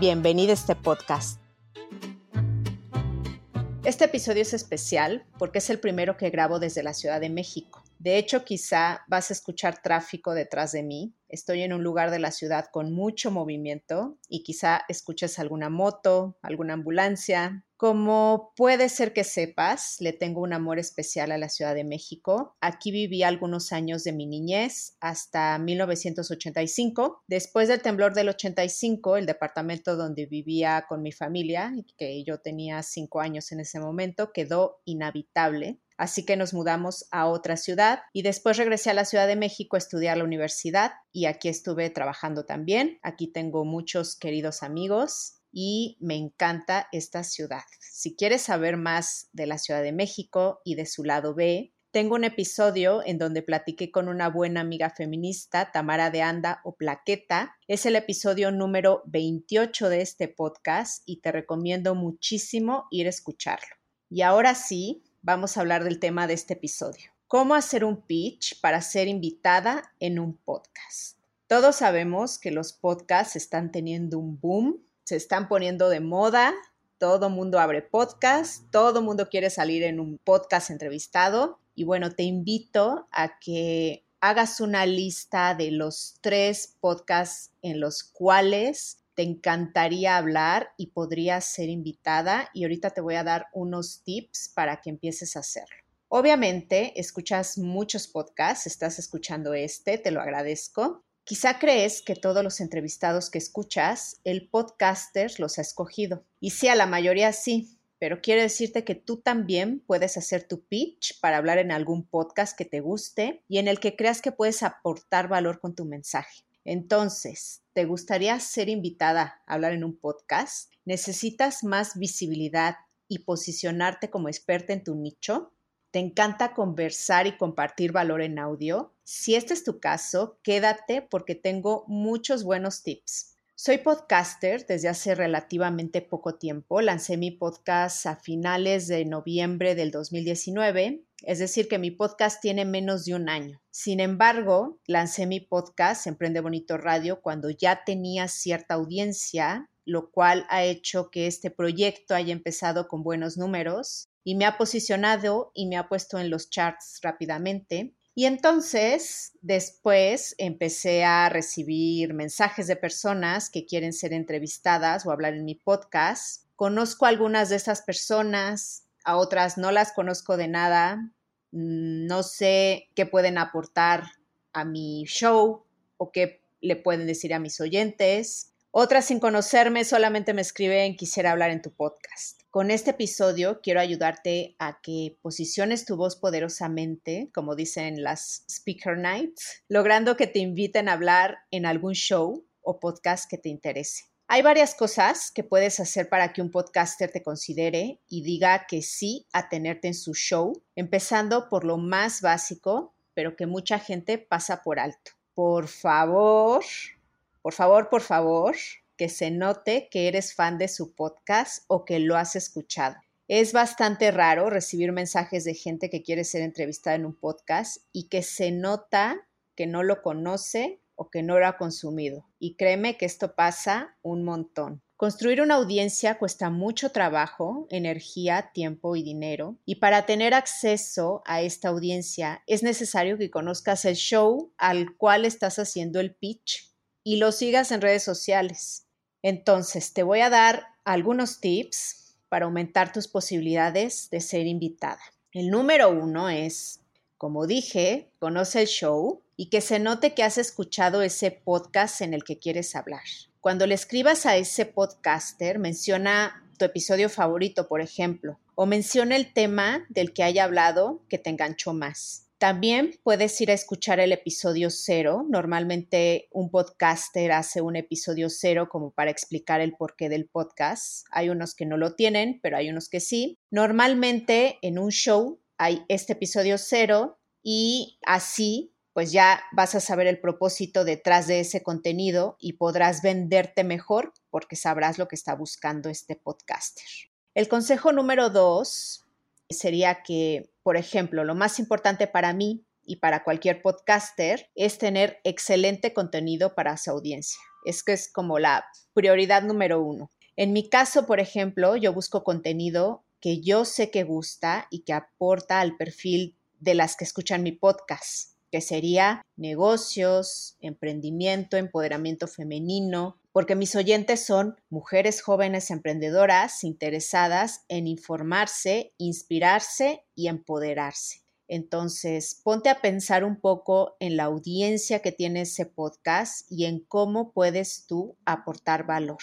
Bienvenido a este podcast. Este episodio es especial porque es el primero que grabo desde la Ciudad de México. De hecho, quizá vas a escuchar tráfico detrás de mí. Estoy en un lugar de la ciudad con mucho movimiento y quizá escuches alguna moto, alguna ambulancia. Como puede ser que sepas, le tengo un amor especial a la Ciudad de México. Aquí viví algunos años de mi niñez hasta 1985. Después del temblor del 85, el departamento donde vivía con mi familia, que yo tenía cinco años en ese momento, quedó inhabitable Así que nos mudamos a otra ciudad y después regresé a la Ciudad de México a estudiar la universidad y aquí estuve trabajando también. Aquí tengo muchos queridos amigos y me encanta esta ciudad. Si quieres saber más de la Ciudad de México y de su lado B, tengo un episodio en donde platiqué con una buena amiga feminista, Tamara de Anda o Plaqueta. Es el episodio número 28 de este podcast y te recomiendo muchísimo ir a escucharlo. Y ahora sí, vamos a hablar del tema de este episodio. ¿Cómo hacer un pitch para ser invitada en un podcast? Todos sabemos que los podcasts están teniendo un boom, se están poniendo de moda, todo mundo abre podcast, todo mundo quiere salir en un podcast entrevistado y bueno, te invito a que hagas una lista de los tres podcasts en los cuales te encantaría hablar y podrías ser invitada y ahorita te voy a dar unos tips para que empieces a hacerlo. Obviamente, escuchas muchos podcasts, estás escuchando este, te lo agradezco. Quizá crees que todos los entrevistados que escuchas, el podcaster los ha escogido. Y sí, a la mayoría sí, pero quiero decirte que tú también puedes hacer tu pitch para hablar en algún podcast que te guste y en el que creas que puedes aportar valor con tu mensaje. Entonces, ¿te gustaría ser invitada a hablar en un podcast? ¿Necesitas más visibilidad y posicionarte como experta en tu nicho? ¿Te encanta conversar y compartir valor en audio? Si este es tu caso, quédate porque tengo muchos buenos tips. Soy podcaster desde hace relativamente poco tiempo. Lancé mi podcast a finales de noviembre del 2019, es decir, que mi podcast tiene menos de un año. Sin embargo, lancé mi podcast Emprende Bonito Radio cuando ya tenía cierta audiencia, lo cual ha hecho que este proyecto haya empezado con buenos números y me ha posicionado y me ha puesto en los charts rápidamente. Y entonces, después empecé a recibir mensajes de personas que quieren ser entrevistadas o hablar en mi podcast. Conozco a algunas de estas personas, a otras no las conozco de nada, mm, no sé qué pueden aportar a mi show o qué le pueden decir a mis oyentes. Otras sin conocerme solamente me escriben quisiera hablar en tu podcast. Con este episodio quiero ayudarte a que posiciones tu voz poderosamente, como dicen las Speaker Nights, logrando que te inviten a hablar en algún show o podcast que te interese. Hay varias cosas que puedes hacer para que un podcaster te considere y diga que sí a tenerte en su show, empezando por lo más básico, pero que mucha gente pasa por alto. Por favor, por favor, por favor, que se note que eres fan de su podcast o que lo has escuchado. Es bastante raro recibir mensajes de gente que quiere ser entrevistada en un podcast y que se nota que no lo conoce o que no lo ha consumido. Y créeme que esto pasa un montón. Construir una audiencia cuesta mucho trabajo, energía, tiempo y dinero. Y para tener acceso a esta audiencia es necesario que conozcas el show al cual estás haciendo el pitch y lo sigas en redes sociales. Entonces, te voy a dar algunos tips para aumentar tus posibilidades de ser invitada. El número uno es, como dije, conoce el show y que se note que has escuchado ese podcast en el que quieres hablar. Cuando le escribas a ese podcaster, menciona tu episodio favorito, por ejemplo, o menciona el tema del que haya hablado que te enganchó más. También puedes ir a escuchar el episodio cero. Normalmente un podcaster hace un episodio cero como para explicar el porqué del podcast. Hay unos que no lo tienen, pero hay unos que sí. Normalmente en un show hay este episodio cero y así pues ya vas a saber el propósito detrás de ese contenido y podrás venderte mejor porque sabrás lo que está buscando este podcaster. El consejo número dos sería que, por ejemplo, lo más importante para mí y para cualquier podcaster es tener excelente contenido para su audiencia. Es que es como la prioridad número uno. En mi caso, por ejemplo, yo busco contenido que yo sé que gusta y que aporta al perfil de las que escuchan mi podcast, que sería negocios, emprendimiento, empoderamiento femenino, porque mis oyentes son mujeres jóvenes emprendedoras interesadas en informarse, inspirarse y empoderarse. Entonces, ponte a pensar un poco en la audiencia que tiene ese podcast y en cómo puedes tú aportar valor.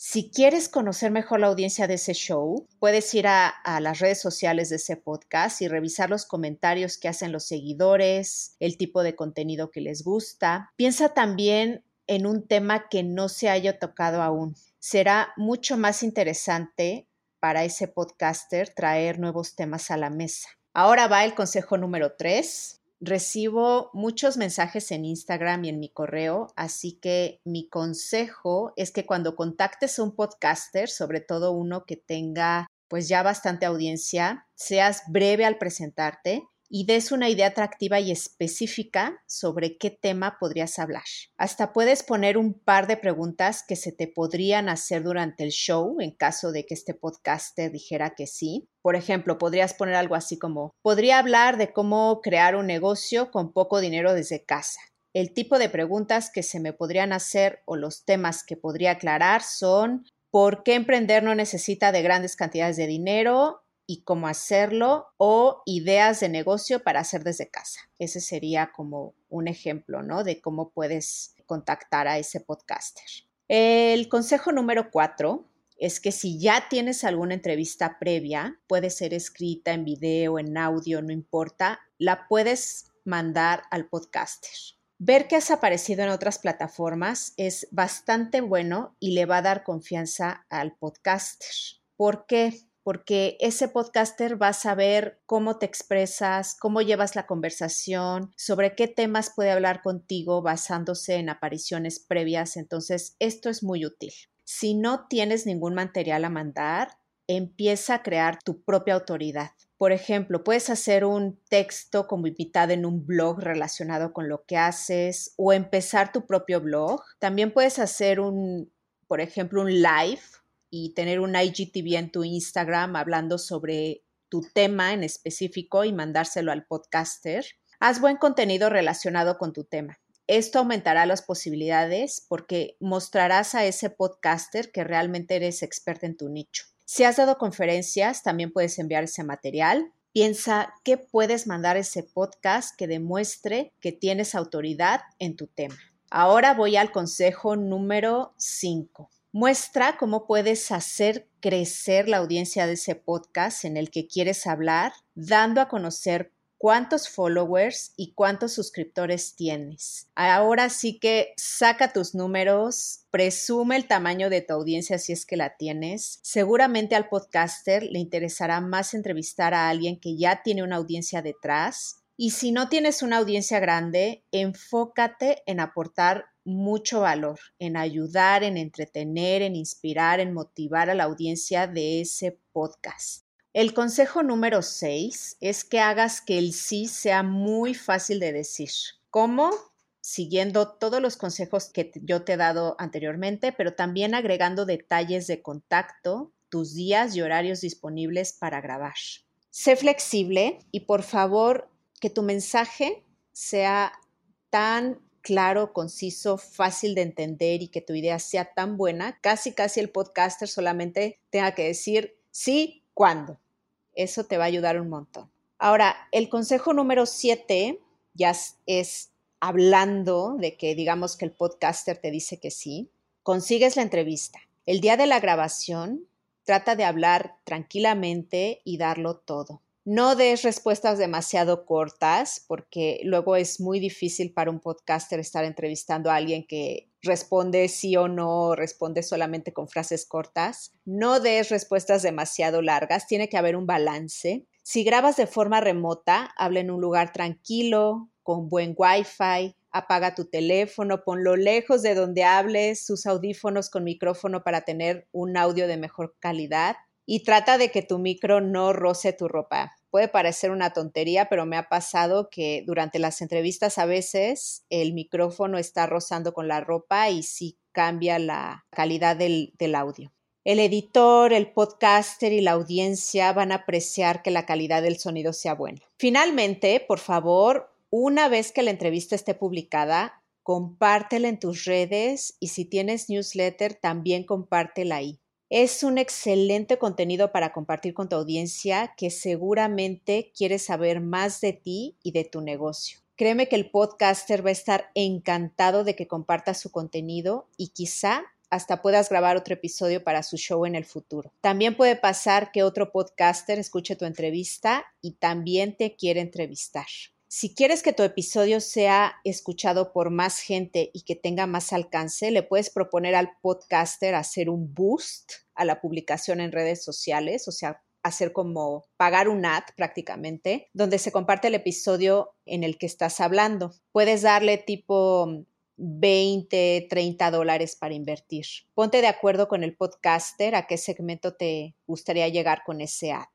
Si quieres conocer mejor la audiencia de ese show, puedes ir a, las redes sociales de ese podcast y revisar los comentarios que hacen los seguidores, el tipo de contenido que les gusta. Piensa también en un tema que no se haya tocado aún. Será mucho más interesante para ese podcaster traer nuevos temas a la mesa. Ahora va el consejo número tres. Recibo muchos mensajes en Instagram y en mi correo, así que mi consejo es que cuando contactes a un podcaster, sobre todo uno que tenga pues ya bastante audiencia, seas breve al presentarte y des una idea atractiva y específica sobre qué tema podrías hablar. Hasta puedes poner un par de preguntas que se te podrían hacer durante el show en caso de que este podcast te dijera que sí. Por ejemplo, podrías poner algo así como, podría hablar de cómo crear un negocio con poco dinero desde casa. El tipo de preguntas que se me podrían hacer o los temas que podría aclarar son ¿por qué emprender no necesita de grandes cantidades de dinero? Y cómo hacerlo o ideas de negocio para hacer desde casa. Ese sería como un ejemplo, ¿no? De cómo puedes contactar a ese podcaster. El consejo número cuatro es que si ya tienes alguna entrevista previa, puede ser escrita en video, en audio, no importa, la puedes mandar al podcaster. Ver que has aparecido en otras plataformas es bastante bueno y le va a dar confianza al podcaster. ¿Por qué? Porque ese podcaster va a saber cómo te expresas, cómo llevas la conversación, sobre qué temas puede hablar contigo basándose en apariciones previas. Entonces, esto es muy útil. Si no tienes ningún material a mandar, empieza a crear tu propia autoridad. Por ejemplo, puedes hacer un texto como invitada en un blog relacionado con lo que haces o empezar tu propio blog. También puedes hacer un, por ejemplo, un live y tener un IGTV en tu Instagram hablando sobre tu tema en específico y mandárselo al podcaster. Haz buen contenido relacionado con tu tema. Esto aumentará las posibilidades porque mostrarás a ese podcaster que realmente eres experta en tu nicho. Si has dado conferencias, también puedes enviar ese material. Piensa qué puedes mandar ese podcast que demuestre que tienes autoridad en tu tema. Ahora voy al consejo número 5. Muestra cómo puedes hacer crecer la audiencia de ese podcast en el que quieres hablar, dando a conocer cuántos followers y cuántos suscriptores tienes. Ahora sí que saca tus números, presume el tamaño de tu audiencia si es que la tienes. Seguramente al podcaster le interesará más entrevistar a alguien que ya tiene una audiencia detrás. Y si no tienes una audiencia grande, enfócate en aportar mucho valor en ayudar, en entretener, en inspirar, en motivar a la audiencia de ese podcast. El consejo número 6 es que hagas que el sí sea muy fácil de decir. ¿Cómo? Siguiendo todos los consejos que yo te he dado anteriormente, pero también agregando detalles de contacto, tus días y horarios disponibles para grabar. Sé flexible y por favor que tu mensaje sea tan claro, conciso, fácil de entender y que tu idea sea tan buena, casi casi el podcaster solamente tenga que decir sí, cuándo. Eso te va a ayudar un montón. Ahora, el consejo número siete ya es hablando de que digamos que el podcaster te dice que sí, consigues la entrevista. El día de la grabación, trata de hablar tranquilamente y darlo todo. No des respuestas demasiado cortas porque luego es muy difícil para un podcaster estar entrevistando a alguien que responde sí o no, responde solamente con frases cortas. No des respuestas demasiado largas, tiene que haber un balance. Si grabas de forma remota, habla en un lugar tranquilo, con buen wifi, apaga tu teléfono, ponlo lejos de donde hables, sus audífonos con micrófono para tener un audio de mejor calidad y trata de que tu micro no roce tu ropa. Puede parecer una tontería, pero me ha pasado que durante las entrevistas a veces el micrófono está rozando con la ropa y sí cambia la calidad del, del audio. El editor, el podcaster y la audiencia van a apreciar que la calidad del sonido sea buena. Finalmente, por favor, una vez que la entrevista esté publicada, compártela en tus redes y si tienes newsletter, también compártela ahí. Es un excelente contenido para compartir con tu audiencia que seguramente quiere saber más de ti y de tu negocio. Créeme que el podcaster va a estar encantado de que compartas su contenido y quizá hasta puedas grabar otro episodio para su show en el futuro. También puede pasar que otro podcaster escuche tu entrevista y también te quiere entrevistar. Si quieres que tu episodio sea escuchado por más gente y que tenga más alcance, le puedes proponer al podcaster hacer un boost a la publicación en redes sociales, o sea, hacer como pagar un ad prácticamente, donde se comparte el episodio en el que estás hablando. Puedes darle tipo 20, 30 dólares para invertir. Ponte de acuerdo con el podcaster a qué segmento te gustaría llegar con ese ad.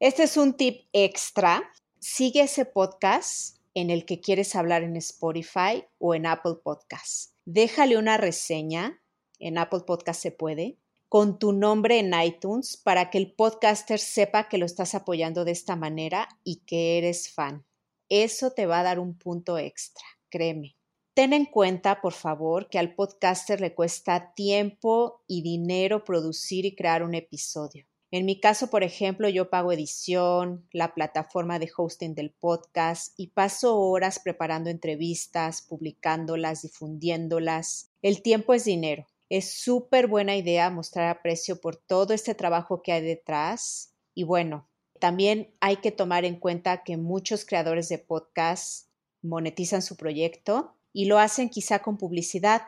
Este es un tip extra sigue ese podcast en el que quieres hablar en Spotify o en Apple Podcasts. Déjale una reseña, en Apple Podcast se puede, con tu nombre en iTunes para que el podcaster sepa que lo estás apoyando de esta manera y que eres fan. Eso te va a dar un punto extra, créeme. Ten en cuenta, por favor, que al podcaster le cuesta tiempo y dinero producir y crear un episodio. En mi caso, por ejemplo, yo pago edición, la plataforma de hosting del podcast y paso horas preparando entrevistas, publicándolas, difundiéndolas. El tiempo es dinero. Es súper buena idea mostrar aprecio por todo este trabajo que hay detrás. Y bueno, también hay que tomar en cuenta que muchos creadores de podcast monetizan su proyecto y lo hacen quizá con publicidad,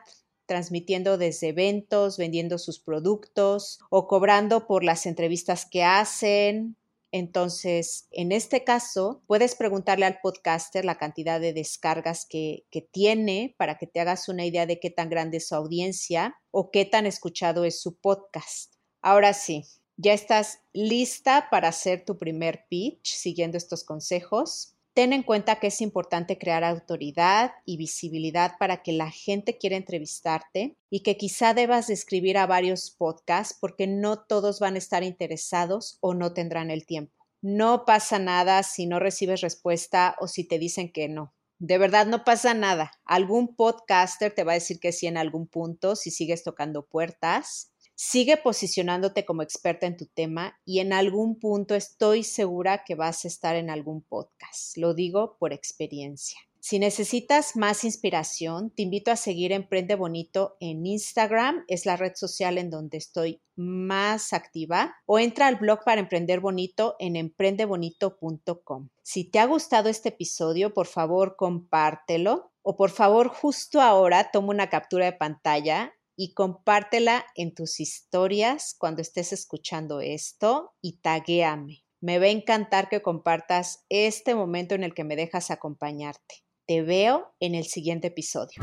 transmitiendo desde eventos, vendiendo sus productos o cobrando por las entrevistas que hacen. Entonces, en este caso, puedes preguntarle al podcaster la cantidad de descargas que, tiene para que te hagas una idea de qué tan grande es su audiencia o qué tan escuchado es su podcast. Ahora sí, ya estás lista para hacer tu primer pitch siguiendo estos consejos. Ten en cuenta que es importante crear autoridad y visibilidad para que la gente quiera entrevistarte y que quizá debas escribir a varios podcasts porque no todos van a estar interesados o no tendrán el tiempo. No pasa nada si no recibes respuesta o si te dicen que no. De verdad no pasa nada. Algún podcaster te va a decir que sí en algún punto si sigues tocando puertas Sigue posicionándote como experta en tu tema y en algún punto estoy segura que vas a estar en algún podcast. Lo digo por experiencia. Si necesitas más inspiración, te invito a seguir Emprende Bonito en Instagram, es la red social en donde estoy más activa, o entra al blog para Emprender Bonito en emprendebonito.com. Si te ha gustado este episodio, por favor compártelo o por favor justo ahora toma una captura de pantalla y compártela en tus historias cuando estés escuchando esto y taguéame. Me va a encantar que compartas este momento en el que me dejas acompañarte. Te veo en el siguiente episodio.